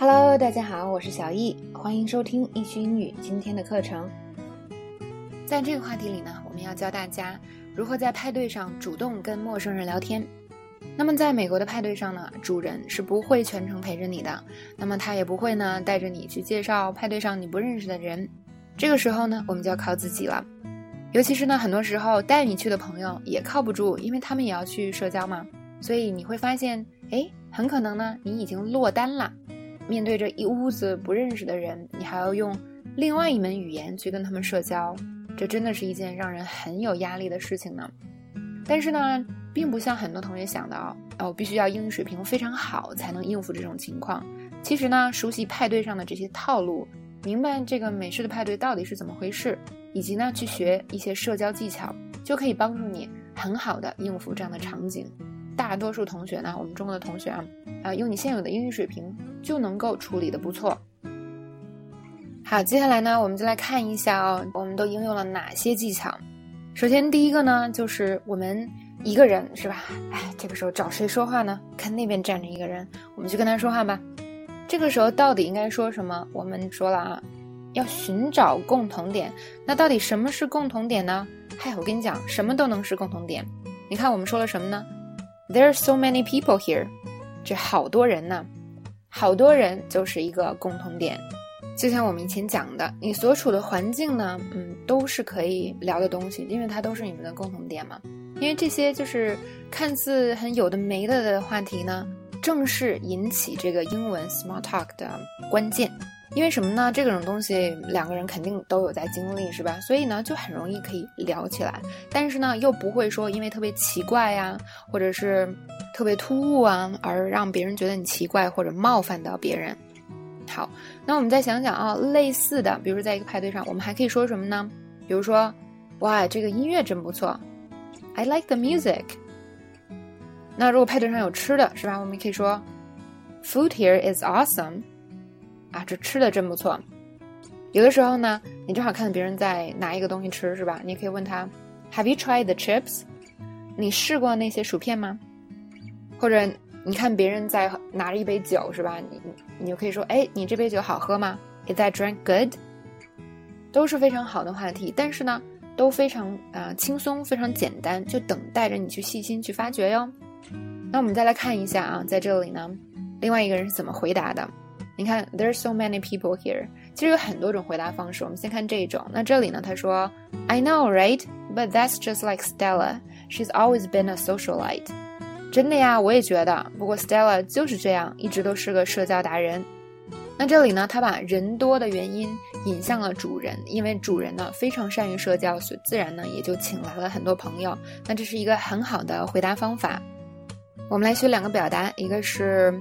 Hello，大家好，我是小易，欢迎收听易趣英语今天的课程。在这个话题里呢，我们要教大家如何在派对上主动跟陌生人聊天。那么，在美国的派对上呢，主人是不会全程陪着你的，那么他也不会呢带着你去介绍派对上你不认识的人。这个时候呢，我们就要靠自己了。尤其是呢，很多时候带你去的朋友也靠不住，因为他们也要去社交嘛。所以你会发现，哎，很可能呢，你已经落单了。面对着一屋子不认识的人，你还要用另外一门语言去跟他们社交，这真的是一件让人很有压力的事情呢。但是呢，并不像很多同学想的哦，哦，必须要英语水平非常好才能应付这种情况。其实呢，熟悉派对上的这些套路，明白这个美式的派对到底是怎么回事。以及呢，去学一些社交技巧，就可以帮助你很好的应付这样的场景。大多数同学呢，我们中国的同学啊，啊，用你现有的英语水平就能够处理的不错。好，接下来呢，我们就来看一下哦，我们都应用了哪些技巧。首先，第一个呢，就是我们一个人是吧？哎，这个时候找谁说话呢？看那边站着一个人，我们去跟他说话吧。这个时候到底应该说什么？我们说了啊。要寻找共同点，那到底什么是共同点呢？嗨，我跟你讲，什么都能是共同点。你看我们说了什么呢？There are so many people here，这好多人呢，好多人就是一个共同点。就像我们以前讲的，你所处的环境呢，嗯，都是可以聊的东西，因为它都是你们的共同点嘛。因为这些就是看似很有的没的的话题呢，正是引起这个英文 small talk 的关键。因为什么呢？这种东西两个人肯定都有在经历，是吧？所以呢，就很容易可以聊起来。但是呢，又不会说因为特别奇怪呀，或者是特别突兀啊，而让别人觉得你奇怪或者冒犯到别人。好，那我们再想想啊，类似的，比如说在一个派对上，我们还可以说什么呢？比如说，哇，这个音乐真不错，I like the music。那如果派对上有吃的，是吧？我们可以说，Food here is awesome。啊，这吃的真不错。有的时候呢，你正好看到别人在拿一个东西吃，是吧？你可以问他，Have you tried the chips？你试过那些薯片吗？或者你看别人在拿着一杯酒，是吧？你你就可以说，哎，你这杯酒好喝吗？Is that drink good？都是非常好的话题，但是呢，都非常啊轻松，非常简单，就等待着你去细心去发掘哟。那我们再来看一下啊，在这里呢，另外一个人是怎么回答的。你看，There's so many people here。其实有很多种回答方式。我们先看这一种。那这里呢？他说，I know, right? But that's just like Stella. She's always been a socialite. 真的呀，我也觉得。不过 Stella 就是这样，一直都是个社交达人。那这里呢？他把人多的原因引向了主人，因为主人呢非常善于社交，所以自然呢也就请来了很多朋友。那这是一个很好的回答方法。我们来学两个表达，一个是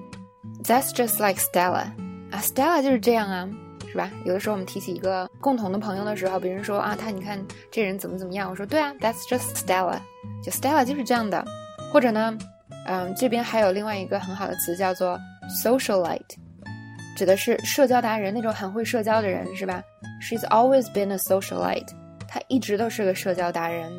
That's just like Stella。啊，Stella 就是这样啊，是吧？有的时候我们提起一个共同的朋友的时候，别人说啊，他你看这人怎么怎么样，我说对啊，That's just Stella，就 Stella 就是这样的。或者呢，嗯，这边还有另外一个很好的词叫做 socialite，指的是社交达人那种很会社交的人，是吧？She's always been a socialite，她一直都是个社交达人。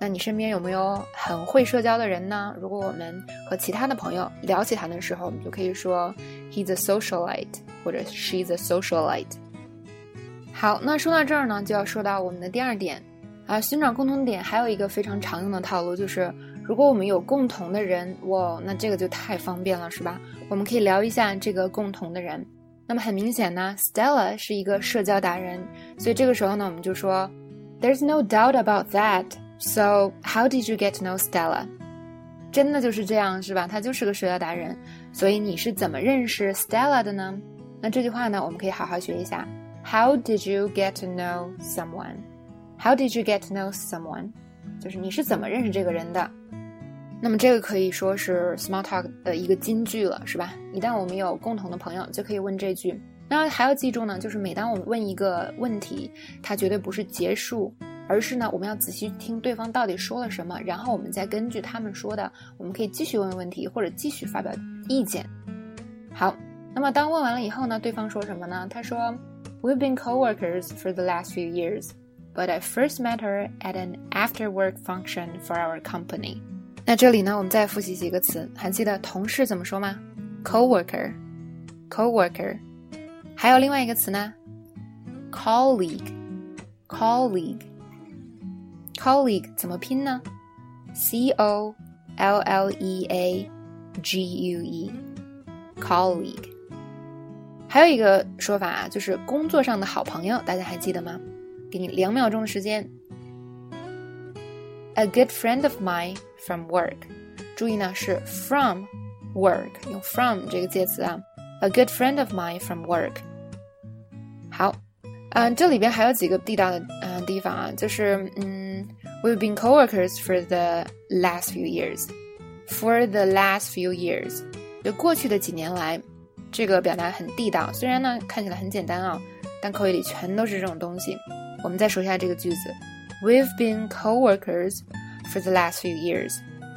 那你身边有没有很会社交的人呢？如果我们和其他的朋友聊起他的时候，我们就可以说 he's a socialite，或者 she's a socialite。好，那说到这儿呢，就要说到我们的第二点啊，寻找共同点还有一个非常常用的套路，就是如果我们有共同的人，哇，那这个就太方便了，是吧？我们可以聊一下这个共同的人。那么很明显呢，Stella 是一个社交达人，所以这个时候呢，我们就说 there's no doubt about that。So how did you get to know Stella？真的就是这样是吧？他就是个社交达人。所以你是怎么认识 Stella 的呢？那这句话呢，我们可以好好学一下。How did you get to know someone？How did you get to know someone？就是你是怎么认识这个人的？那么这个可以说是 small talk 的一个金句了，是吧？一旦我们有共同的朋友，就可以问这句。那还要记住呢，就是每当我们问一个问题，它绝对不是结束。而是呢，我们要仔细听对方到底说了什么，然后我们再根据他们说的，我们可以继续问问题或者继续发表意见。好，那么当问完了以后呢，对方说什么呢？他说：“We've been coworkers for the last few years, but I first met her at an after-work function for our company。”那这里呢，我们再复习几个词，还记得同事怎么说吗？Coworker。 coworker。还有另外一个词呢，colleague，colleague，colleague 怎么拼呢？C O L L E A G U E，colleague。还有一个说法啊，就是工作上的好朋友，大家还记得吗？ 给你两秒钟的时间。A good friend of mine from work，注意呢是 from work，用 from 这个介词啊。A good friend of mine from work。好，嗯，这里边还有几个地道的嗯地方啊，就是嗯，We've been coworkers for the last few years。For the last few years，就过去的几年来。这个表达很地道，虽然呢看起来很简单啊，但口语里全都是这种东西。 我们再说一下这个句子：We've been coworkers for the last few years。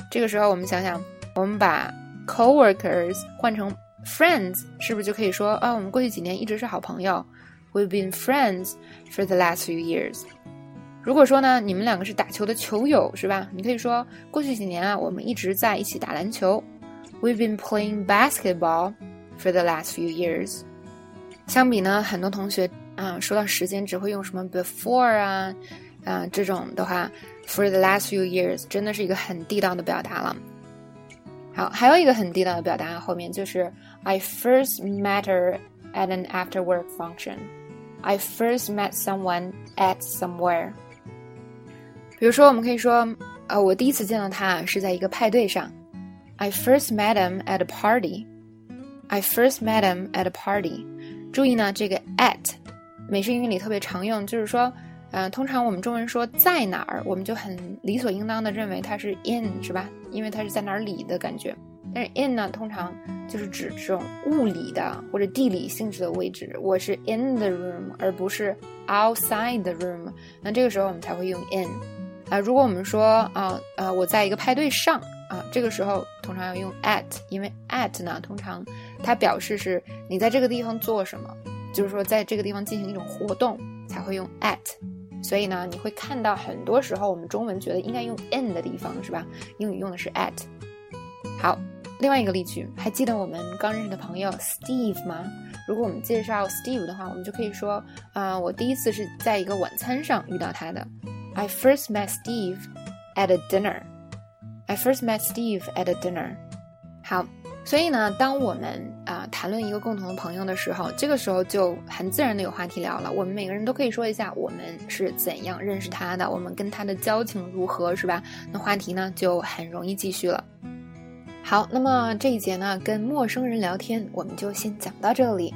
这个时候我们想想，我们把 coworkers 换成 friends，是不是就可以说啊，我们过去几年一直是好朋友？We've been friends for the last few years。如果说呢，你们两个是打球的球友，是吧？你可以说过去几年啊，我们一直在一起打篮球。We've been playing basketball。For the last few years，相比呢，很多同学啊，说到时间只会用什么 before 啊，啊这种的话，for the last few years 真的是一个很地道的表达了。好，还有一个很地道的表达，后面就是 I first met her at an after-work function. I first met someone at somewhere. 比如说，我们可以说，呃，我第一次见到他是在一个派对上。I first met him at a party. I first met him at a party。注意呢，这个 at 美式英语里特别常用，就是说，嗯、呃，通常我们中文说在哪儿，我们就很理所应当的认为它是 in 是吧？因为它是在哪儿里的感觉。但是 in 呢，通常就是指这种物理的或者地理性质的位置。我是 in the room，而不是 outside the room。那这个时候我们才会用 in。啊，如果我们说啊呃我在一个派对上。啊，这个时候通常要用 at，因为 at 呢，通常它表示是你在这个地方做什么，就是说在这个地方进行一种活动才会用 at。所以呢，你会看到很多时候我们中文觉得应该用 in 的地方是吧？英语用的是 at。好，另外一个例句，还记得我们刚认识的朋友 Steve 吗？如果我们介绍 Steve 的话，我们就可以说啊，我第一次是在一个晚餐上遇到他的。I first met Steve at a dinner。I first met Steve at a dinner。好，所以呢，当我们谈论一个共同的朋友的时候，这个时候就很自然的有话题聊了。我们每个人都可以说一下我们是怎样认识他的，我们跟他的交情如何，是吧？那话题呢就很容易继续了。好，那么这一节呢，跟陌生人聊天，我们就先讲到这里。